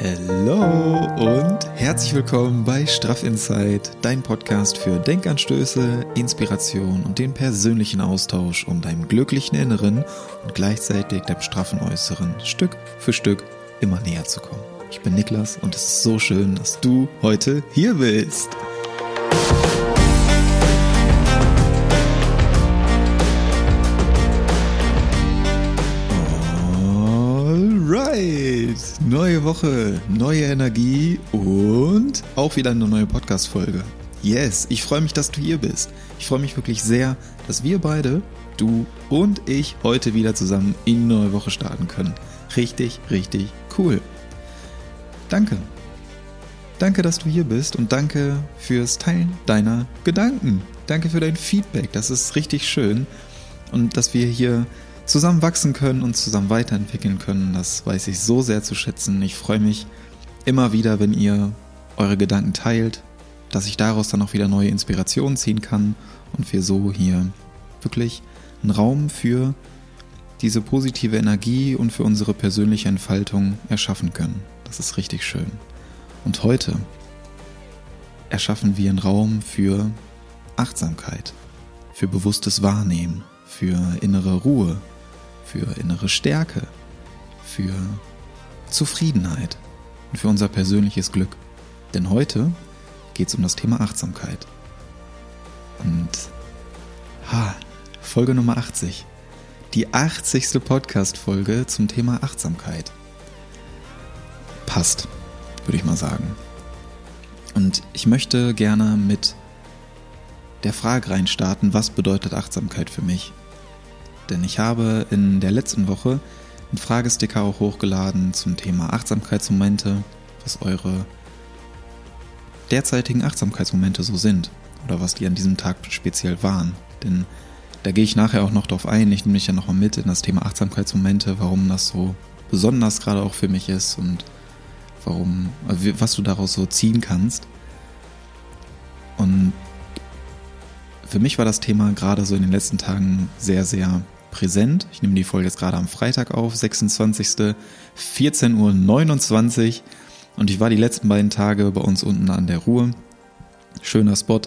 Hallo und herzlich willkommen bei Straff Insight, dein Podcast für Denkanstöße, Inspiration und den persönlichen Austausch, um deinem glücklichen Inneren und gleichzeitig deinem straffen Äußeren Stück für Stück immer näher zu kommen. Ich bin Niklas und es ist so schön, dass du heute hier bist. Neue Woche, neue Energie und auch wieder eine neue Podcast-Folge. Yes, ich freue mich, dass du hier bist. Ich freue mich wirklich sehr, dass wir beide, du und ich, heute wieder zusammen in die neue Woche starten können. Richtig, richtig cool. Danke. Danke, dass du hier bist und danke fürs Teilen deiner Gedanken. Danke für dein Feedback. Das ist richtig schön. Und dass wir hier zusammen wachsen können und zusammen weiterentwickeln können. Das weiß ich so sehr zu schätzen. Ich freue mich immer wieder, wenn ihr eure Gedanken teilt, dass ich daraus dann auch wieder neue Inspirationen ziehen kann und wir so hier wirklich einen Raum für diese positive Energie und für unsere persönliche Entfaltung erschaffen können. Das ist richtig schön. Und heute erschaffen wir einen Raum für Achtsamkeit, für bewusstes Wahrnehmen, für innere Ruhe, für innere Stärke, für Zufriedenheit und für unser persönliches Glück. Denn heute geht es um das Thema Achtsamkeit. Und ha, Folge Nummer 80. Die 80. Podcast-Folge zum Thema Achtsamkeit. Passt, würde ich mal sagen. Und ich möchte gerne mit der Frage reinstarten, was bedeutet Achtsamkeit für mich? Denn ich habe in der letzten Woche einen Fragesticker auch hochgeladen zum Thema Achtsamkeitsmomente, was eure derzeitigen Achtsamkeitsmomente so sind oder was die an diesem Tag speziell waren. Denn da gehe ich nachher auch noch drauf ein. Ich nehme mich ja nochmal mit in das Thema Achtsamkeitsmomente, warum das so besonders gerade auch für mich ist und warum, was du daraus so ziehen kannst. Und für mich war das Thema gerade so in den letzten Tagen sehr, sehr präsent. Ich nehme die Folge jetzt gerade am Freitag auf, 26. 14.29 Uhr. Und ich war die letzten beiden Tage bei uns unten an der Ruhe. Schöner Spot.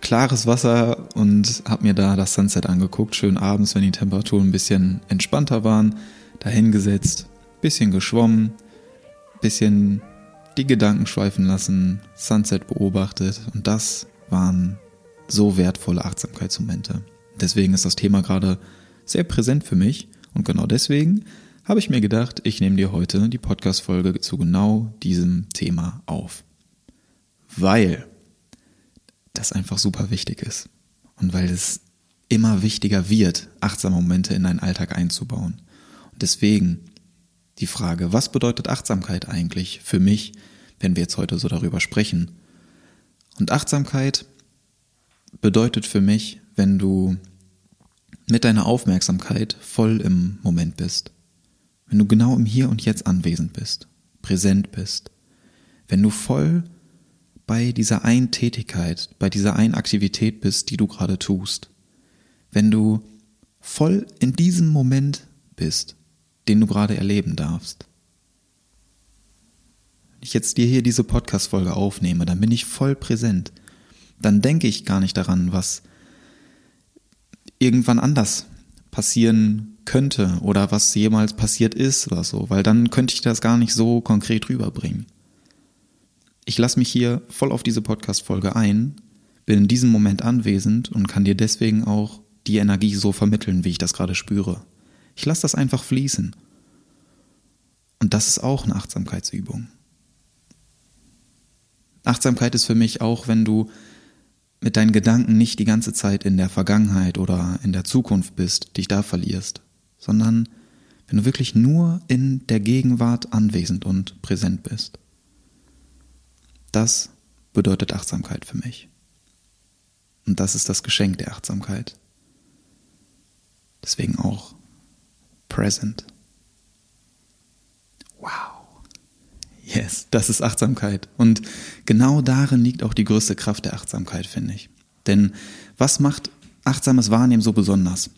Klares Wasser und habe mir da das Sunset angeguckt. Schön abends, wenn die Temperaturen ein bisschen entspannter waren. Dahingesetzt, bisschen geschwommen, bisschen die Gedanken schweifen lassen, Sunset beobachtet. Und das waren so wertvolle Achtsamkeitsmomente. Deswegen ist das Thema gerade sehr präsent für mich und genau deswegen habe ich mir gedacht, ich nehme dir heute die Podcast-Folge zu genau diesem Thema auf. Weil das einfach super wichtig ist und weil es immer wichtiger wird, achtsame Momente in deinen Alltag einzubauen. Und deswegen die Frage, was bedeutet Achtsamkeit eigentlich für mich, wenn wir jetzt heute so darüber sprechen? Und Achtsamkeit bedeutet für mich, wenn du mit deiner Aufmerksamkeit voll im Moment bist. Wenn du genau im Hier und Jetzt anwesend bist, präsent bist. Wenn du voll bei dieser einen Tätigkeit, bei dieser einen Aktivität bist, die du gerade tust. Wenn du voll in diesem Moment bist, den du gerade erleben darfst. Wenn ich jetzt dir hier diese Podcast-Folge aufnehme, dann bin ich voll präsent. Dann denke ich gar nicht daran, was irgendwann anders passieren könnte oder was jemals passiert ist oder so, weil dann könnte ich das gar nicht so konkret rüberbringen. Ich lasse mich hier voll auf diese Podcast-Folge ein, bin in diesem Moment anwesend und kann dir deswegen auch die Energie so vermitteln, wie ich das gerade spüre. Ich lasse das einfach fließen. Und das ist auch eine Achtsamkeitsübung. Achtsamkeit ist für mich auch, wenn du mit deinen Gedanken nicht die ganze Zeit in der Vergangenheit oder in der Zukunft bist, dich da verlierst, sondern wenn du wirklich nur in der Gegenwart anwesend und präsent bist. Das bedeutet Achtsamkeit für mich. Und das ist das Geschenk der Achtsamkeit. Deswegen auch present. Wow. Yes, das ist Achtsamkeit. Und genau darin liegt auch die größte Kraft der Achtsamkeit, finde ich. Denn was macht achtsames Wahrnehmen so besonders?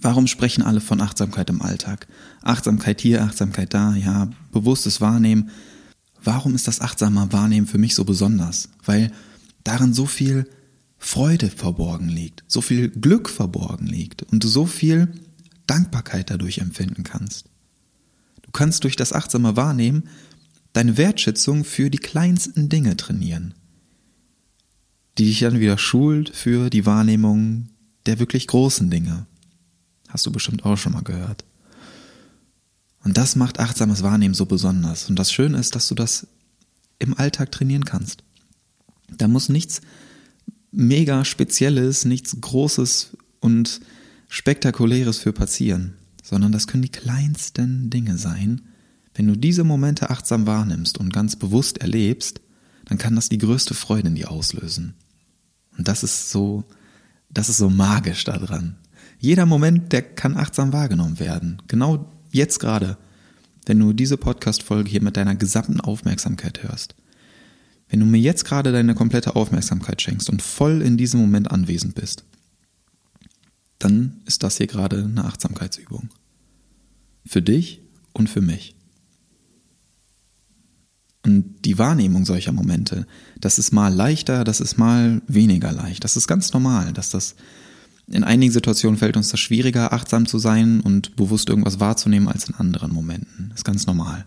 Warum sprechen alle von Achtsamkeit im Alltag? Achtsamkeit hier, Achtsamkeit da, ja, bewusstes Wahrnehmen. Warum ist das achtsame Wahrnehmen für mich so besonders? Weil darin so viel Freude verborgen liegt, so viel Glück verborgen liegt und du so viel Dankbarkeit dadurch empfinden kannst. Du kannst durch das achtsame Wahrnehmen deine Wertschätzung für die kleinsten Dinge trainieren, die dich dann wieder schult für die Wahrnehmung der wirklich großen Dinge. Hast du bestimmt auch schon mal gehört. Und das macht achtsames Wahrnehmen so besonders. Und das Schöne ist, dass du das im Alltag trainieren kannst. Da muss nichts mega Spezielles, nichts Großes und Spektakuläres für passieren, sondern das können die kleinsten Dinge sein. Wenn du diese Momente achtsam wahrnimmst und ganz bewusst erlebst, dann kann das die größte Freude in dir auslösen. Und das ist so, das ist so magisch daran. Jeder Moment, der kann achtsam wahrgenommen werden. Genau jetzt gerade, wenn du diese Podcast-Folge hier mit deiner gesamten Aufmerksamkeit hörst. Wenn du mir jetzt gerade deine komplette Aufmerksamkeit schenkst und voll in diesem Moment anwesend bist, dann ist das hier gerade eine Achtsamkeitsübung. Für dich und für mich. Und die Wahrnehmung solcher Momente, das ist mal leichter, das ist mal weniger leicht. Das ist ganz normal, dass das in einigen Situationen fällt uns das schwieriger, achtsam zu sein und bewusst irgendwas wahrzunehmen als in anderen Momenten. Das ist ganz normal.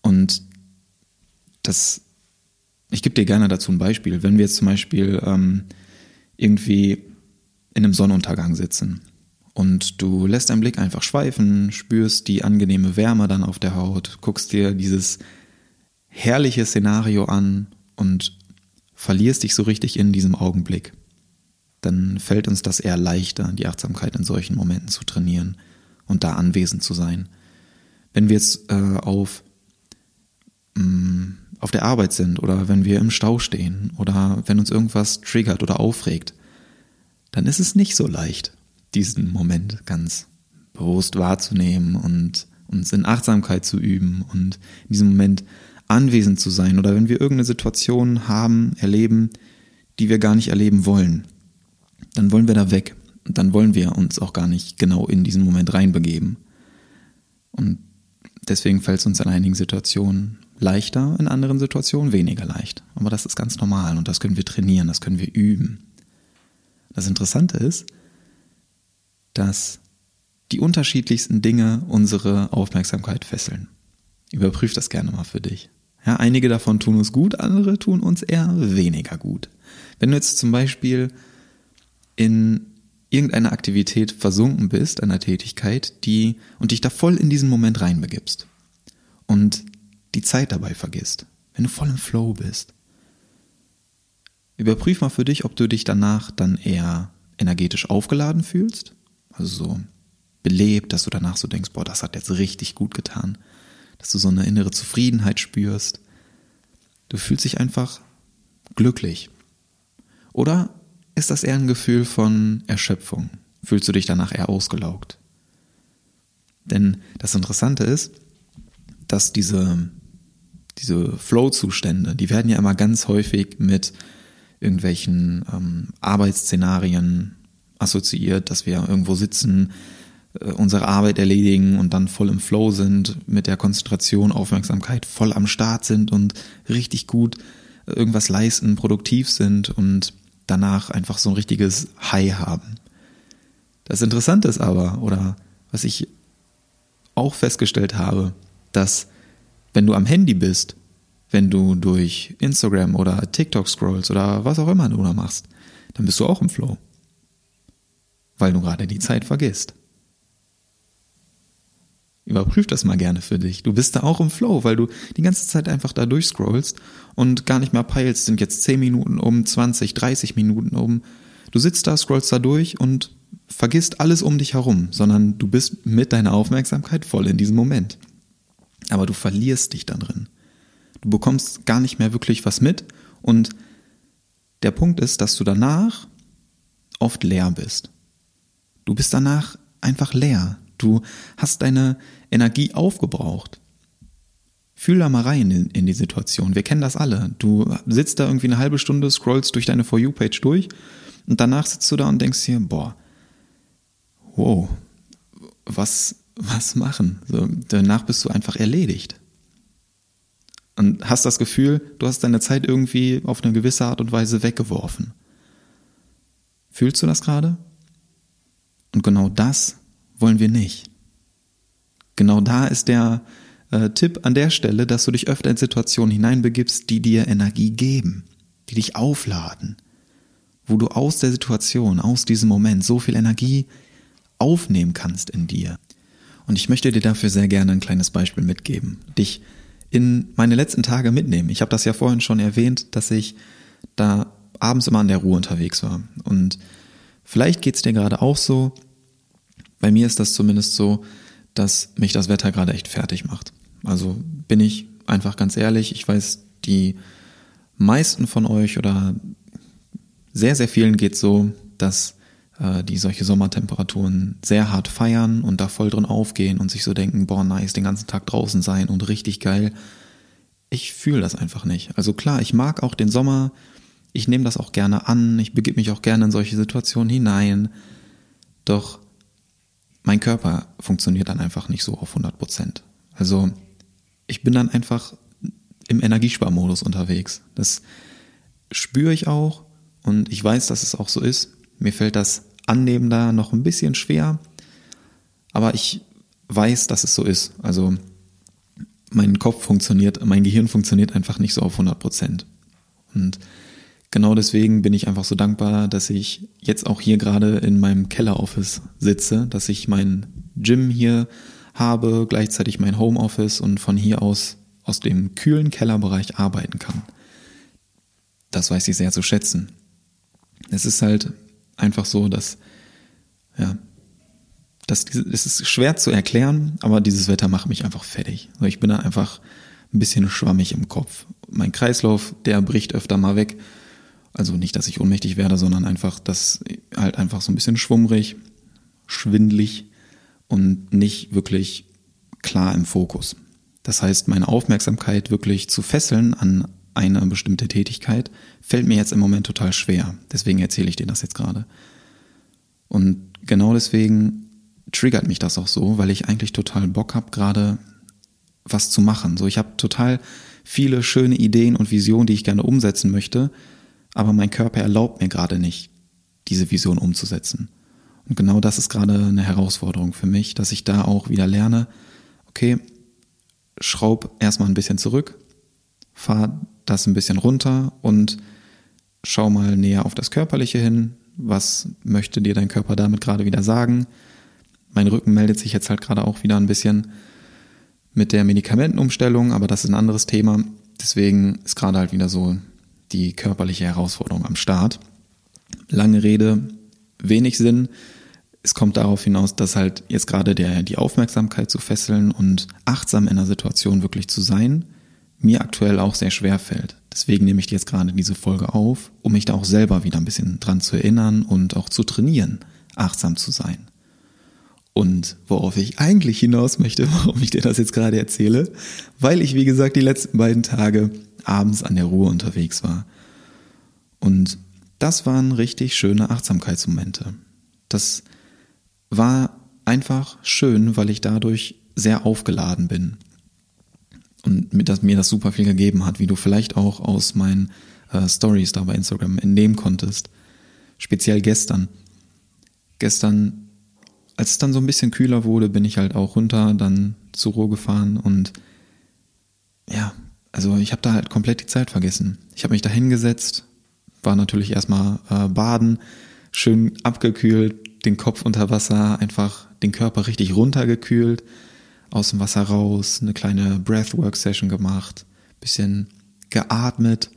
Und das, ich gebe dir gerne dazu ein Beispiel. Wenn wir jetzt zum Beispiel ähm, irgendwie in einem Sonnenuntergang sitzen und du lässt deinen Blick einfach schweifen, spürst die angenehme Wärme dann auf der Haut, guckst dir dieses herrliche Szenario an und verlierst dich so richtig in diesem Augenblick dann fällt uns das eher leichter, die Achtsamkeit in solchen Momenten zu trainieren und da anwesend zu sein. Wenn wir jetzt äh, auf, mh, mm, auf der Arbeit sind oder wenn wir im Stau stehen oder wenn uns irgendwas triggert oder aufregt, dann ist es nicht so leicht, diesen Moment ganz bewusst wahrzunehmen und uns in Achtsamkeit zu üben und in diesem Moment anwesend zu sein oder wenn wir irgendeine Situation haben, erleben, die wir gar nicht erleben wollen, dann wollen wir da weg. Und dann wollen wir uns auch gar nicht genau in diesen Moment reinbegeben. Und deswegen fällt es uns in einigen Situationen leichter, in anderen Situationen weniger leicht. Aber das ist ganz normal und das können wir trainieren, das können wir üben. Das Interessante ist, dass die unterschiedlichsten Dinge unsere Aufmerksamkeit fesseln. Überprüf das gerne mal für dich. Ja, einige davon tun uns gut, andere tun uns eher weniger gut. Wenn du jetzt zum Beispiel in irgendeine Aktivität versunken bist, einer Tätigkeit, die und dich da voll in diesen Moment reinbegibst und die Zeit dabei vergisst, wenn du voll im Flow bist. Überprüf mal für dich, ob du dich danach dann eher energetisch aufgeladen fühlst, also so belebt, dass du danach so denkst, boah, das hat jetzt richtig gut getan, dass du so eine innere Zufriedenheit spürst. Du fühlst dich einfach glücklich. Oder ist das eher ein Gefühl von Erschöpfung? Fühlst du dich danach eher ausgelaugt? Denn das Interessante ist, dass diese, diese Flow-Zustände, die werden ja immer ganz häufig mit irgendwelchen ähm, Arbeitsszenarien assoziiert, dass wir irgendwo sitzen, unsere Arbeit erledigen und dann voll im Flow sind, mit der Konzentration, Aufmerksamkeit voll am Start sind und richtig gut irgendwas leisten, produktiv sind und danach einfach so ein richtiges High haben. Das Interessante ist aber, oder was ich auch festgestellt habe, dass wenn du am Handy bist, wenn du durch Instagram oder TikTok scrollst oder was auch immer du da machst, dann bist du auch im Flow. Weil du gerade die Zeit vergisst. Überprüf das mal gerne für dich. Du bist da auch im Flow, weil du die ganze Zeit einfach da durchscrollst und gar nicht mehr peilst, sind jetzt 10 Minuten um, 20, 30 Minuten um. Du sitzt da, scrollst da durch und vergisst alles um dich herum, sondern du bist mit deiner Aufmerksamkeit voll in diesem Moment. Aber du verlierst dich da drin. Du bekommst gar nicht mehr wirklich was mit und der Punkt ist, dass du danach oft leer bist. Du bist danach einfach leer. Du hast deine Energie aufgebraucht. Fühl da mal rein in, in, die Situation. Wir kennen das alle. Du sitzt da irgendwie eine halbe Stunde, scrollst durch deine For You-Page durch und danach sitzt du da und denkst dir, boah, wow, was, was machen? So, danach bist du einfach erledigt. Und hast das Gefühl, du hast deine Zeit irgendwie auf eine gewisse Art und Weise weggeworfen. Fühlst du das gerade? Und genau das wollen wir nicht. Genau da ist der äh, Tipp an der Stelle, dass du dich öfter in Situationen hineinbegibst, die dir Energie geben, die dich aufladen, wo du aus der Situation, aus diesem Moment so viel Energie aufnehmen kannst in dir. Und ich möchte dir dafür sehr gerne ein kleines Beispiel mitgeben, dich in meine letzten Tage mitnehmen. Ich habe das ja vorhin schon erwähnt, dass ich da abends immer an der Ruhe unterwegs war. Und vielleicht geht's dir gerade auch so. Bei mir ist das zumindest so, dass mich das Wetter gerade echt fertig macht. Also bin ich einfach ganz ehrlich, ich weiß, die meisten von euch oder sehr, sehr vielen geht so, dass äh, die solche Sommertemperaturen sehr hart feiern und da voll drin aufgehen und sich so denken, boah, nice, den ganzen Tag draußen sein und richtig geil. Ich fühle das einfach nicht. Also klar, ich mag auch den Sommer, ich nehme das auch gerne an, ich begebe mich auch gerne in solche Situationen hinein, doch mein Körper funktioniert dann einfach nicht so auf 100 Prozent. Also ich bin dann einfach im Energiesparmodus unterwegs. Das spüre ich auch und ich weiß, dass es auch so ist. Mir fällt das Annehmen da noch ein bisschen schwer, aber ich weiß, dass es so ist. Also mein Kopf funktioniert, mein Gehirn funktioniert einfach nicht so auf 100 Prozent. Und genau deswegen bin ich einfach so dankbar, dass ich jetzt auch hier gerade in meinem Kelleroffice sitze, dass ich mein Gym hier habe, gleichzeitig mein Homeoffice und von hier aus aus dem kühlen Kellerbereich arbeiten kann. Das weiß ich sehr zu schätzen. Es ist halt einfach so, dass, ja, das, es ist schwer zu erklären, aber dieses Wetter macht mich einfach fertig. Ich bin da einfach ein bisschen schwammig im Kopf. Mein Kreislauf, der bricht öfter mal weg. Also nicht, dass ich ohnmächtig werde, sondern einfach, dass halt einfach so ein bisschen schwummrig, schwindlig und nicht wirklich klar im Fokus. Das heißt, meine Aufmerksamkeit wirklich zu fesseln an eine bestimmte Tätigkeit fällt mir jetzt im Moment total schwer. Deswegen erzähle ich dir das jetzt gerade. Und genau deswegen triggert mich das auch so, weil ich eigentlich total Bock habe, gerade was zu machen. So, ich habe total viele schöne Ideen und Visionen, die ich gerne umsetzen möchte, aber mein Körper erlaubt mir gerade nicht, diese Vision umzusetzen. Und genau das ist gerade eine Herausforderung für mich, dass ich da auch wieder lerne, okay, schraub erstmal ein bisschen zurück, fahr das ein bisschen runter und schau mal näher auf das Körperliche hin. Was möchte dir dein Körper damit gerade wieder sagen? Mein Rücken meldet sich jetzt halt gerade auch wieder ein bisschen mit der Medikamentenumstellung, aber das ist ein anderes Thema. Deswegen ist gerade halt wieder so die körperliche Herausforderung am Start. Lange Rede, wenig Sinn. Es kommt darauf hinaus, dass halt jetzt gerade der, die Aufmerksamkeit zu fesseln und achtsam in der Situation wirklich zu sein, mir aktuell auch sehr schwer fällt. Deswegen nehme ich jetzt gerade diese Folge auf, um mich da auch selber wieder ein bisschen dran zu erinnern und auch zu trainieren, achtsam zu sein. Und worauf ich eigentlich hinaus möchte, warum ich dir das jetzt gerade erzähle, weil ich, wie gesagt, die letzten beiden Tage abends an der Ruhe unterwegs war. Und das waren richtig schöne Achtsamkeitsmomente. Das war einfach schön, weil ich dadurch sehr aufgeladen bin und mir das, mir das super viel gegeben hat, wie du vielleicht auch aus meinen äh, Stories da bei Instagram entnehmen konntest. Speziell gestern. Gestern, als es dann so ein bisschen kühler wurde, bin ich halt auch runter, dann zur Ruhe gefahren und ja, also ich habe da halt komplett die Zeit vergessen. Ich habe mich da hingesetzt, war natürlich erstmal äh, baden, schön abgekühlt, den Kopf unter Wasser, einfach den Körper richtig runtergekühlt aus dem Wasser raus, eine kleine Breathwork-Session gemacht, bisschen geatmet,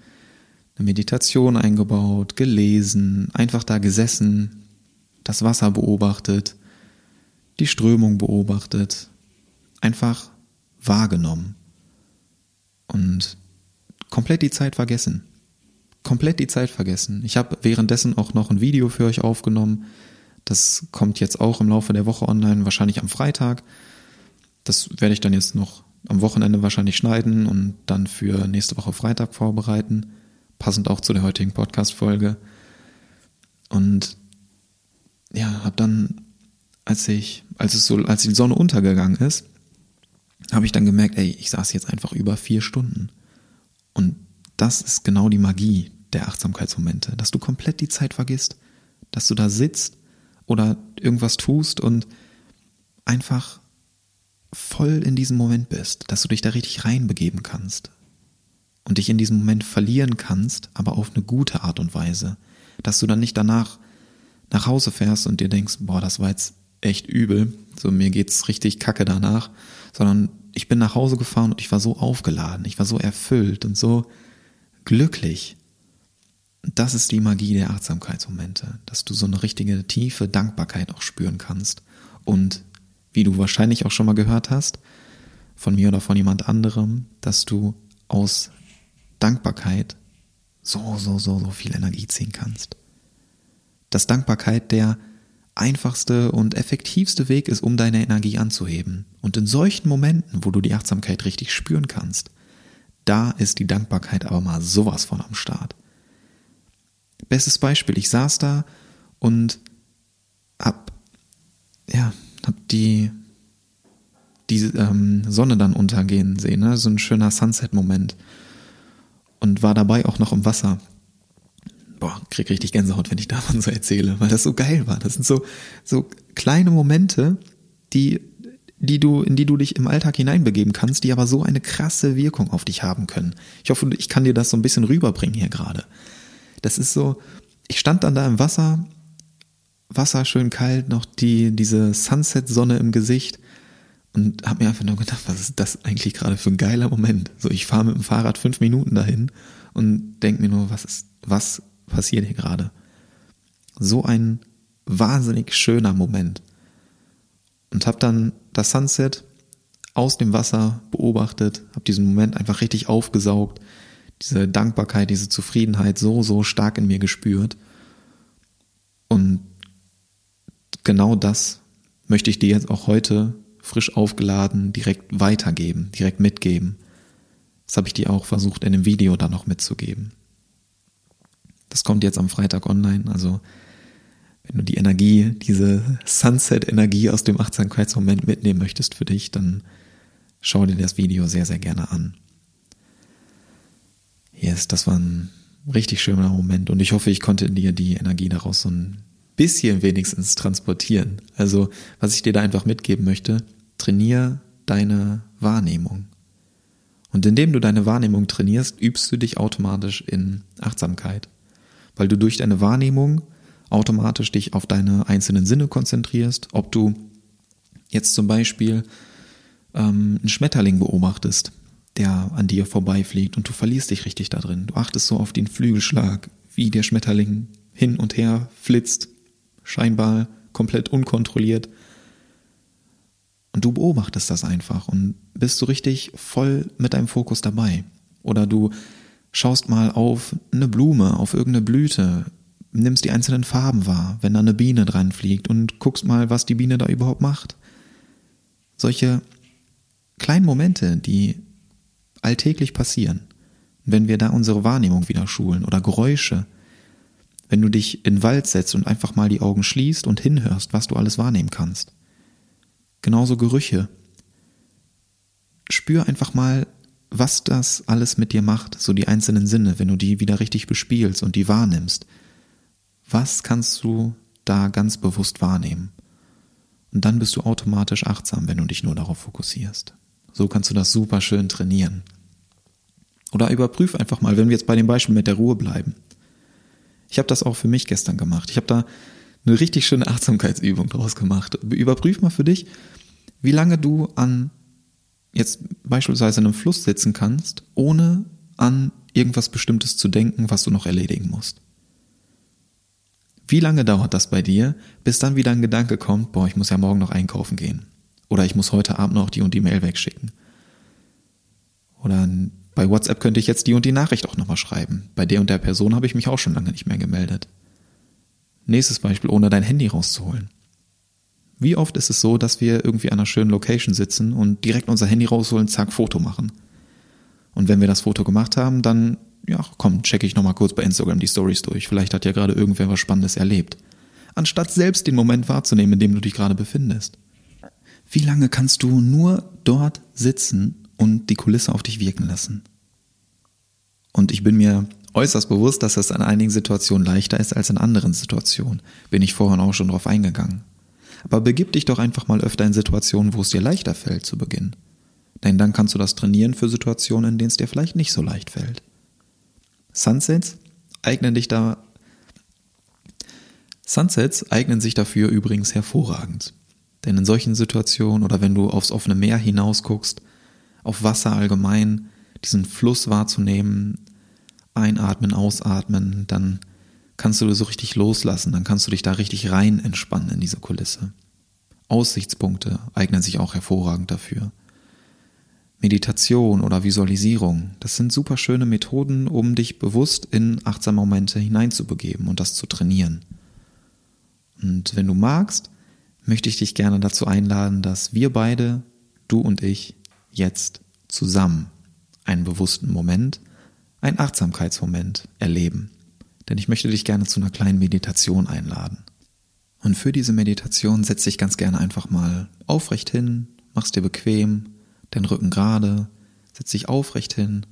eine Meditation eingebaut, gelesen, einfach da gesessen, das Wasser beobachtet, die Strömung beobachtet, einfach wahrgenommen und komplett die Zeit vergessen. Komplett die Zeit vergessen. Ich habe währenddessen auch noch ein Video für euch aufgenommen. Das kommt jetzt auch im Laufe der Woche online, wahrscheinlich am Freitag. Das werde ich dann jetzt noch am Wochenende wahrscheinlich schneiden und dann für nächste Woche Freitag vorbereiten, passend auch zu der heutigen Podcast-Folge. Und ja, habe dann als ich, als es so, als die Sonne untergegangen ist, habe ich dann gemerkt, ey, ich saß jetzt einfach über vier Stunden. Und das ist genau die Magie der Achtsamkeitsmomente, dass du komplett die Zeit vergisst, dass du da sitzt oder irgendwas tust und einfach voll in diesem Moment bist, dass du dich da richtig reinbegeben kannst und dich in diesem Moment verlieren kannst, aber auf eine gute Art und Weise, dass du dann nicht danach nach Hause fährst und dir denkst, boah, das war jetzt echt übel, so mir geht's richtig kacke danach, sondern ich bin nach Hause gefahren und ich war so aufgeladen, ich war so erfüllt und so glücklich. Das ist die Magie der Achtsamkeitsmomente, dass du so eine richtige tiefe Dankbarkeit auch spüren kannst und wie du wahrscheinlich auch schon mal gehört hast, von mir oder von jemand anderem, dass du aus Dankbarkeit so, so, so, so viel Energie ziehen kannst. Dass Dankbarkeit der einfachste und effektivste Weg ist, um deine Energie anzuheben. Und in solchen Momenten, wo du die Achtsamkeit richtig spüren kannst, da ist die Dankbarkeit aber mal sowas von am Start. Bestes Beispiel, ich saß da und hab, ja, hab die, die ähm, Sonne dann untergehen sehen, ne? so ein schöner Sunset-Moment. Und war dabei auch noch im Wasser. Boah, krieg richtig Gänsehaut, wenn ich davon so erzähle, weil das so geil war. Das sind so, so kleine Momente, die, die du, in die du dich im Alltag hineinbegeben kannst, die aber so eine krasse Wirkung auf dich haben können. Ich hoffe, ich kann dir das so ein bisschen rüberbringen hier gerade. Das ist so, ich stand dann da im Wasser, Wasser schön kalt, noch die, diese Sunset-Sonne im Gesicht und habe mir einfach nur gedacht, was ist das eigentlich gerade für ein geiler Moment? So, ich fahre mit dem Fahrrad fünf Minuten dahin und denke mir nur, was ist, was passiert hier gerade? So ein wahnsinnig schöner Moment. Und habe dann das Sunset aus dem Wasser beobachtet, habe diesen Moment einfach richtig aufgesaugt, diese Dankbarkeit, diese Zufriedenheit so, so stark in mir gespürt. Und genau das möchte ich dir jetzt auch heute frisch aufgeladen direkt weitergeben, direkt mitgeben. Das habe ich dir auch versucht in dem Video dann noch mitzugeben. Das kommt jetzt am Freitag online, also wenn du die Energie, diese Sunset-Energie aus dem Achtsamkeitsmoment mitnehmen möchtest für dich, dann schau dir das Video sehr, sehr gerne an. Yes, das war ein richtig schöner Moment und ich hoffe, ich konnte dir die Energie daraus so ein bisschen wenigstens transportieren. Also, was ich dir da einfach mitgeben möchte, trainier deine Wahrnehmung. Und indem du deine Wahrnehmung trainierst, übst du dich automatisch in Achtsamkeit, weil du durch deine Wahrnehmung automatisch dich auf deine einzelnen Sinne konzentrierst, ob du jetzt zum Beispiel ähm, einen Schmetterling beobachtest, der an dir vorbeifliegt und du verlierst dich richtig da drin. Du achtest so auf den Flügelschlag, wie der Schmetterling hin und her flitzt, scheinbar komplett unkontrolliert. Und du beobachtest das einfach und bist so richtig voll mit deinem Fokus dabei. Oder du schaust mal auf eine Blume, auf irgendeine Blüte, nimmst die einzelnen Farben wahr, wenn da eine Biene dran fliegt und guckst mal, was die Biene da überhaupt macht. Solche kleinen Momente, die alltäglich passieren, wenn wir da unsere Wahrnehmung wieder schulen oder Geräusche, wenn du dich in den Wald setzt und einfach mal die Augen schließt und hinhörst, was du alles wahrnehmen kannst. Genauso Gerüche. Spür einfach mal, was das alles mit dir macht, so die einzelnen Sinne, wenn du die wieder richtig bespielst und die wahrnimmst. Was kannst du da ganz bewusst wahrnehmen? Und dann bist du automatisch achtsam, wenn du dich nur darauf fokussierst. So kannst du das super schön trainieren. Oder überprüf einfach mal, wenn wir jetzt bei dem Beispiel mit der Ruhe bleiben. Ich habe das auch für mich gestern gemacht. Ich habe da eine richtig schöne Achtsamkeitsübung draus gemacht. Überprüf mal für dich, wie lange du an jetzt beispielsweise in einem Fluss sitzen kannst, ohne an irgendwas Bestimmtes zu denken, was du noch erledigen musst. Wie lange dauert das bei dir, bis dann wieder ein Gedanke kommt, boah, ich muss ja morgen noch einkaufen gehen. Oder ich muss heute Abend noch die und die Mail wegschicken. Oder bei WhatsApp könnte ich jetzt die und die Nachricht auch nochmal schreiben. Bei der und der Person habe ich mich auch schon lange nicht mehr gemeldet. Nächstes Beispiel, ohne dein Handy rauszuholen. Wie oft ist es so, dass wir irgendwie an einer schönen Location sitzen und direkt unser Handy rausholen, zack, Foto machen? Und wenn wir das Foto gemacht haben, dann, ja, komm, checke ich nochmal kurz bei Instagram die Stories durch. Vielleicht hat ja gerade irgendwer was Spannendes erlebt. anstatt selbst den Moment wahrzunehmen, in dem du dich gerade befindest. Wie lange kannst du nur dort sitzen und die Kulisse auf dich wirken lassen? Und ich bin mir äußerst bewusst, dass das in einigen Situationen leichter ist als in anderen Situationen. Bin ich vorhin auch schon drauf eingegangen. Aber begib dich doch einfach mal öfter in Situationen, wo es dir leichter fällt zu Beginn. Denn dann kannst du das trainieren für Situationen, in denen es dir vielleicht nicht so leicht fällt. Sunsets eignen dich da Sunsets eignen sich dafür übrigens hervorragend. Denn in solchen Situationen oder wenn du aufs offene Meer hinaus guckst, auf Wasser allgemein, diesen Fluss wahrzunehmen, einatmen, ausatmen, dann kannst du so richtig loslassen, dann kannst du dich da richtig rein entspannen in diese Kulisse. Aussichtspunkte eignen sich auch hervorragend dafür. Meditation oder Visualisierung, das sind super schöne Methoden, um dich bewusst in achtsame Momente hineinzubegeben und das zu trainieren. Und wenn du magst, möchte ich dich gerne dazu einladen, dass wir beide, du und ich, jetzt zusammen einen bewussten Moment, einen Achtsamkeitsmoment erleben. Denn ich möchte dich gerne zu einer kleinen Meditation einladen. Und für diese Meditation setz dich ganz gerne einfach mal aufrecht hin, mach's dir bequem, den Rücken gerade, setz dich aufrecht hin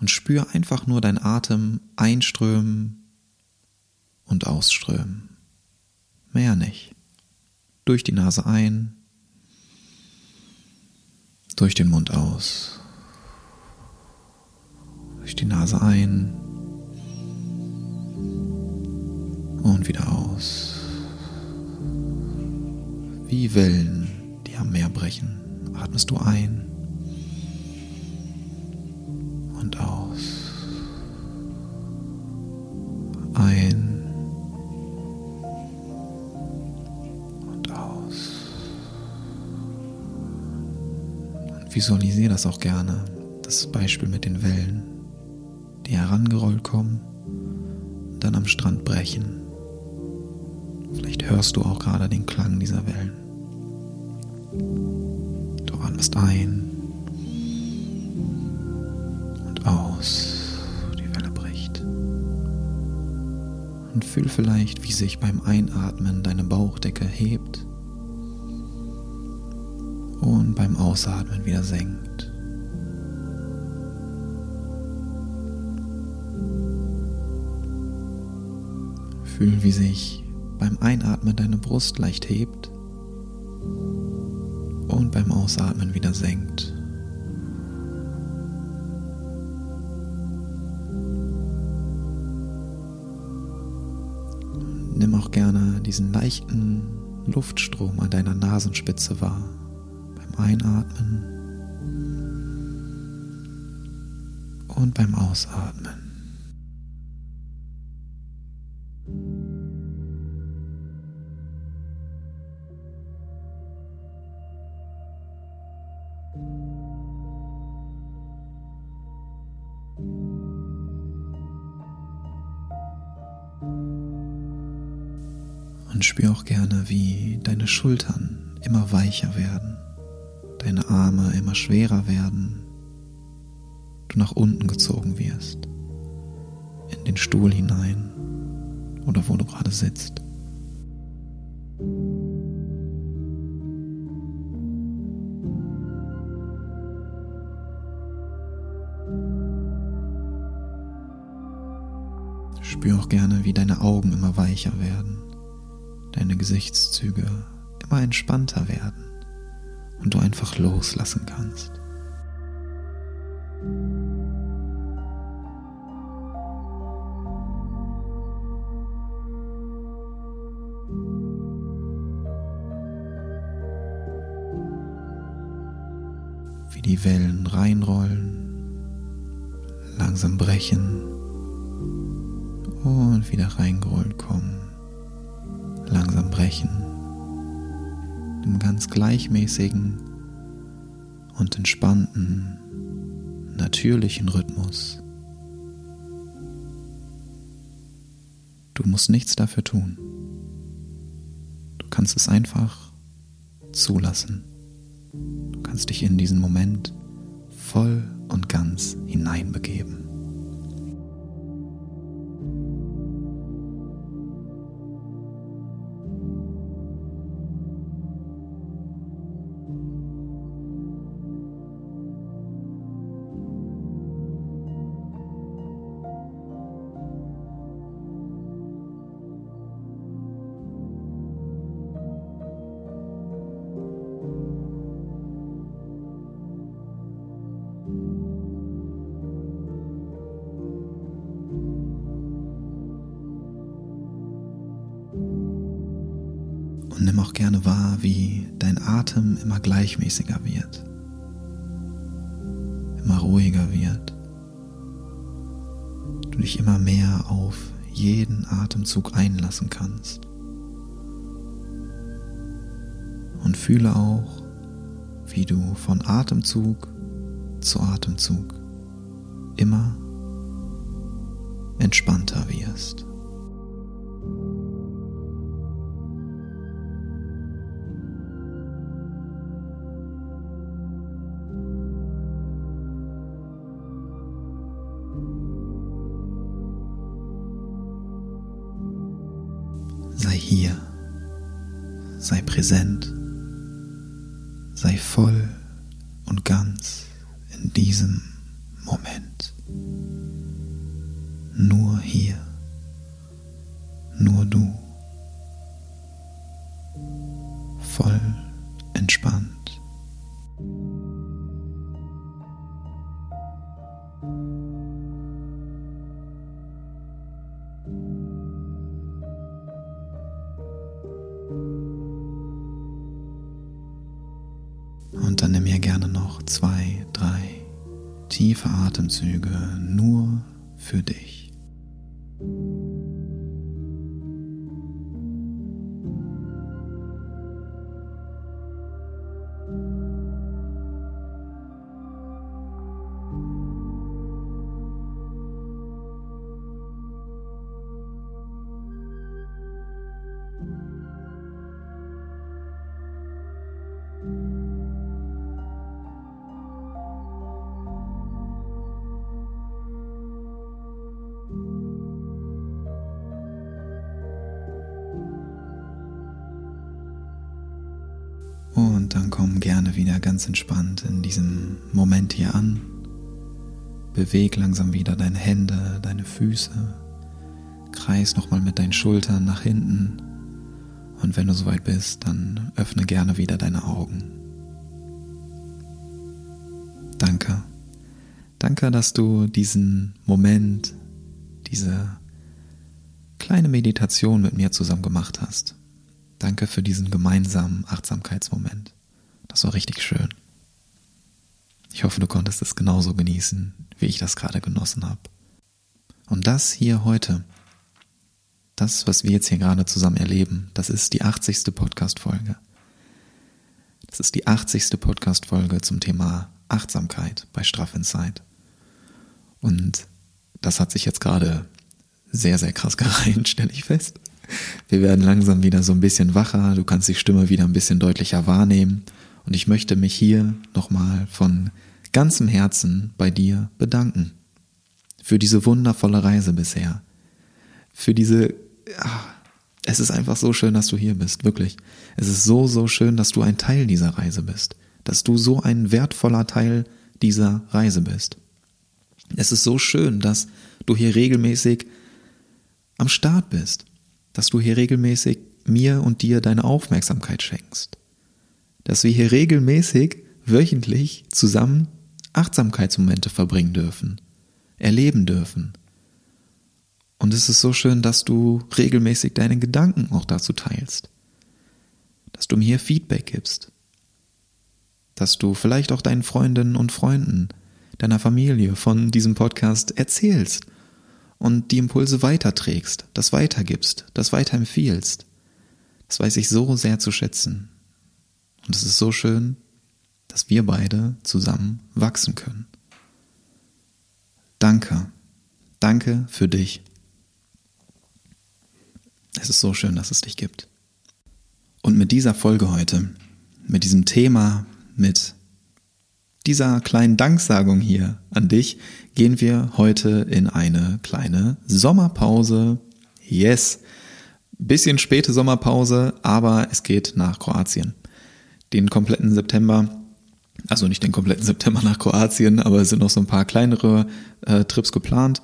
und spür einfach nur dein Atem einströmen und ausströmen. Mehr nicht. Durch die Nase ein, durch den Mund aus. Durch die Nase ein und wieder aus. Wie Wellen, die am Meer brechen, atmest du ein und aus. Ein visualisiere das auch gerne, das Beispiel mit den Wellen, die herangerollt kommen und dann am Strand brechen. Vielleicht hörst du auch gerade den Klang dieser Wellen. Du atmest ein und aus, die Welle bricht. Und fühl vielleicht, wie sich beim Einatmen deine Bauchdecke hebt und beim Ausatmen wieder senkt. Fühl, wie sich beim Einatmen deine Brust leicht hebt und beim Ausatmen wieder senkt. Nimm auch gerne diesen leichten Luftstrom an deiner Nasenspitze wahr. Einatmen und beim Ausatmen. Spür auch gerne, wie deine Schultern immer weicher werden deine Arme immer schwerer werden, du nach unten gezogen wirst, in den Stuhl hinein oder wo du gerade sitzt. Spür auch gerne, wie deine Augen immer weicher werden, deine Gesichtszüge immer entspannter werden und du einfach loslassen kannst. Wie die Wellen reinrollen, langsam brechen und wieder reingerollt kommen, langsam brechen im ganz gleichmäßigen und entspannten, natürlichen Rhythmus. Du musst nichts dafür tun. Du kannst es einfach zulassen. Du kannst dich in diesen Moment voll und ganz hineinbegeben. Gleichmäßiger wird, immer ruhiger wird, du dich immer mehr auf jeden Atemzug einlassen kannst. Und fühle auch, wie du von Atemzug zu Atemzug immer entspannter wirst. Sei präsent, Atemzüge nur für dich. Ganz entspannt in diesem Moment hier an. Beweg langsam wieder deine Hände, deine Füße. Kreis nochmal mit deinen Schultern nach hinten. Und wenn du soweit bist, dann öffne gerne wieder deine Augen. Danke. Danke, dass du diesen Moment, diese kleine Meditation mit mir zusammen gemacht hast. Danke für diesen gemeinsamen Achtsamkeitsmoment. Das war richtig schön. Ich hoffe, du konntest es genauso genießen, wie ich das gerade genossen habe. Und das hier heute, das, was wir jetzt hier gerade zusammen erleben, das ist die 80. Podcast-Folge. Das ist die 80. Podcast-Folge zum Thema Achtsamkeit bei Straff Inside. Und das hat sich jetzt gerade sehr, sehr krass gereiht, stelle ich fest. Wir werden langsam wieder so ein bisschen wacher, du kannst die Stimme wieder ein bisschen deutlicher wahrnehmen und ich möchte mich hier nochmal von ganzem Herzen bei dir bedanken. Für diese wundervolle Reise bisher. Für diese, ach, es ist einfach so schön, dass du hier bist, wirklich. Es ist so, so schön, dass du ein Teil dieser Reise bist. Dass du so ein wertvoller Teil dieser Reise bist. Es ist so schön, dass du hier regelmäßig am Start bist dass du hier regelmäßig mir und dir deine Aufmerksamkeit schenkst. Dass wir hier regelmäßig, wöchentlich zusammen Achtsamkeitsmomente verbringen dürfen, erleben dürfen. Und es ist so schön, dass du regelmäßig deine Gedanken auch dazu teilst. Dass du mir hier Feedback gibst. Dass du vielleicht auch deinen Freundinnen und Freunden, deiner Familie von diesem Podcast erzählst und die Impulse weiterträgst, das weitergibst, das weiterempfiehlst. Das weiß ich so sehr zu schätzen. Und es ist so schön, dass wir beide zusammen wachsen können. Danke. Danke für dich. Es ist so schön, dass es dich gibt. Und mit dieser Folge heute, mit diesem Thema, mit dieser kleinen Danksagung hier an dich gehen wir heute in eine kleine Sommerpause. Yes. Bisschen späte Sommerpause, aber es geht nach Kroatien. Den kompletten September, also nicht den kompletten September nach Kroatien, aber es sind noch so ein paar kleinere äh, Trips geplant.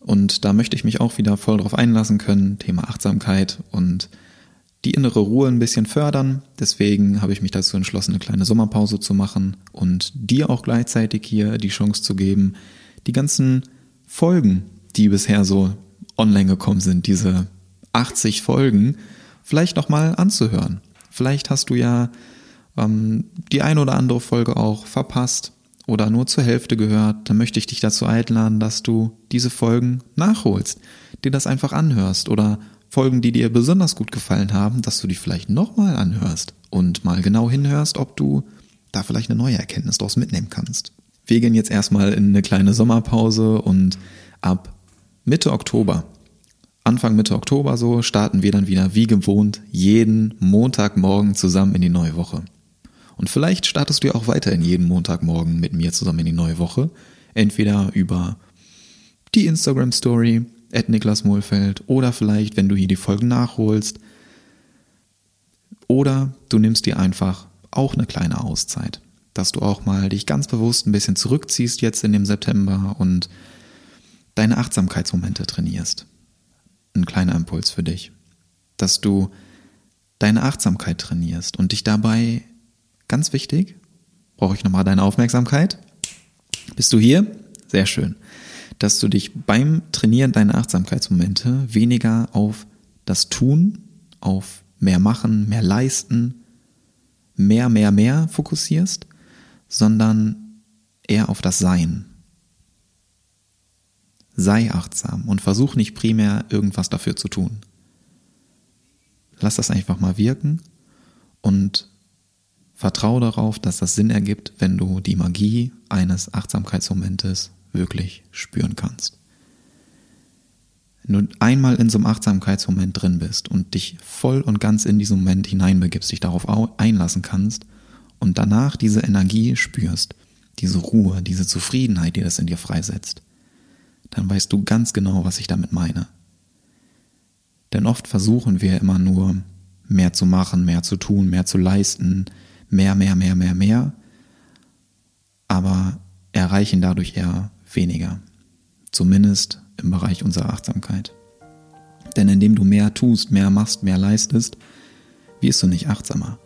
Und da möchte ich mich auch wieder voll drauf einlassen können, Thema Achtsamkeit und die innere Ruhe ein bisschen fördern. Deswegen habe ich mich dazu entschlossen, eine kleine Sommerpause zu machen und dir auch gleichzeitig hier die Chance zu geben, die ganzen Folgen, die bisher so online gekommen sind, diese 80 Folgen, vielleicht nochmal anzuhören. Vielleicht hast du ja ähm, die ein oder andere Folge auch verpasst oder nur zur Hälfte gehört, dann möchte ich dich dazu einladen, dass du diese Folgen nachholst, dir das einfach anhörst oder Folgen, die dir besonders gut gefallen haben, dass du die vielleicht nochmal anhörst und mal genau hinhörst, ob du da vielleicht eine neue Erkenntnis daraus mitnehmen kannst. Wir gehen jetzt erstmal in eine kleine Sommerpause und ab Mitte Oktober, Anfang Mitte Oktober so, starten wir dann wieder wie gewohnt jeden Montagmorgen zusammen in die neue Woche. Und vielleicht startest du ja auch weiterhin jeden Montagmorgen mit mir zusammen in die neue Woche. Entweder über die Instagram Story, at Niklas Mohlfeld, oder vielleicht, wenn du hier die Folgen nachholst. Oder du nimmst dir einfach auch eine kleine Auszeit. Dass du auch mal dich ganz bewusst ein bisschen zurückziehst jetzt in dem September und deine Achtsamkeitsmomente trainierst. Ein kleiner Impuls für dich. Dass du deine Achtsamkeit trainierst und dich dabei Ganz wichtig, brauche ich nochmal deine Aufmerksamkeit. Bist du hier? Sehr schön. Dass du dich beim Trainieren deiner Achtsamkeitsmomente weniger auf das Tun, auf mehr machen, mehr leisten, mehr, mehr, mehr fokussierst, sondern eher auf das Sein. Sei achtsam und versuch nicht primär irgendwas dafür zu tun. Lass das einfach mal wirken und Vertraue darauf, dass das Sinn ergibt, wenn du die Magie eines Achtsamkeitsmomentes wirklich spüren kannst. Wenn du einmal in so einem Achtsamkeitsmoment drin bist und dich voll und ganz in diesen Moment hineinbegibst, dich darauf einlassen kannst und danach diese Energie spürst, diese Ruhe, diese Zufriedenheit, die das in dir freisetzt, dann weißt du ganz genau, was ich damit meine. Denn oft versuchen wir immer nur mehr zu machen, mehr zu tun, mehr zu leisten, mehr, mehr, mehr, mehr, mehr, aber erreichen dadurch eher weniger. Zumindest im Bereich unserer Achtsamkeit. Denn indem du mehr tust, mehr machst, mehr leistest, wirst du nicht achtsamer.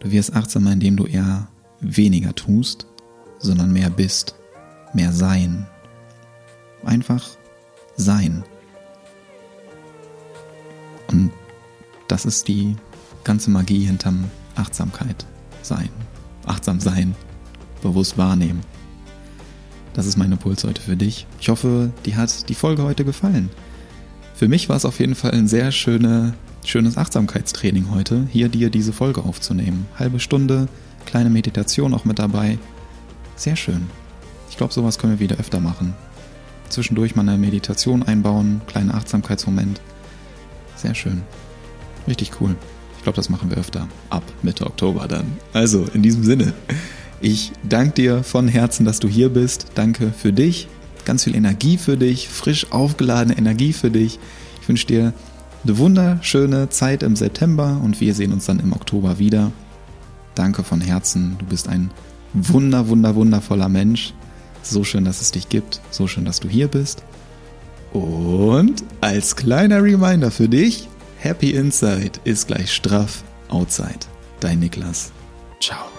Du wirst achtsamer, indem du eher weniger tust, sondern mehr bist, mehr sein. Einfach sein. Und das ist die ganze Magie hinterm Achtsamkeit sein, achtsam sein, bewusst wahrnehmen. Das ist mein Impuls heute für dich. Ich hoffe, dir hat die Folge heute gefallen. Für mich war es auf jeden Fall ein sehr schöne, schönes Achtsamkeitstraining heute, hier dir diese Folge aufzunehmen. Halbe Stunde, kleine Meditation auch mit dabei. Sehr schön. Ich glaube, sowas können wir wieder öfter machen. Zwischendurch mal eine Meditation einbauen, kleiner Achtsamkeitsmoment. Sehr schön. Richtig cool glaube, das machen wir öfter. Ab Mitte Oktober dann. Also, in diesem Sinne, ich danke dir von Herzen, dass du hier bist. Danke für dich. Ganz viel Energie für dich, frisch aufgeladene Energie für dich. Ich wünsche dir eine wunderschöne Zeit im September und wir sehen uns dann im Oktober wieder. Danke von Herzen. Du bist ein wunder, wunder, wundervoller Mensch. So schön, dass es dich gibt. So schön, dass du hier bist. Und als kleiner Reminder für dich, Happy Inside ist gleich straff Outside. Dein Niklas. Ciao.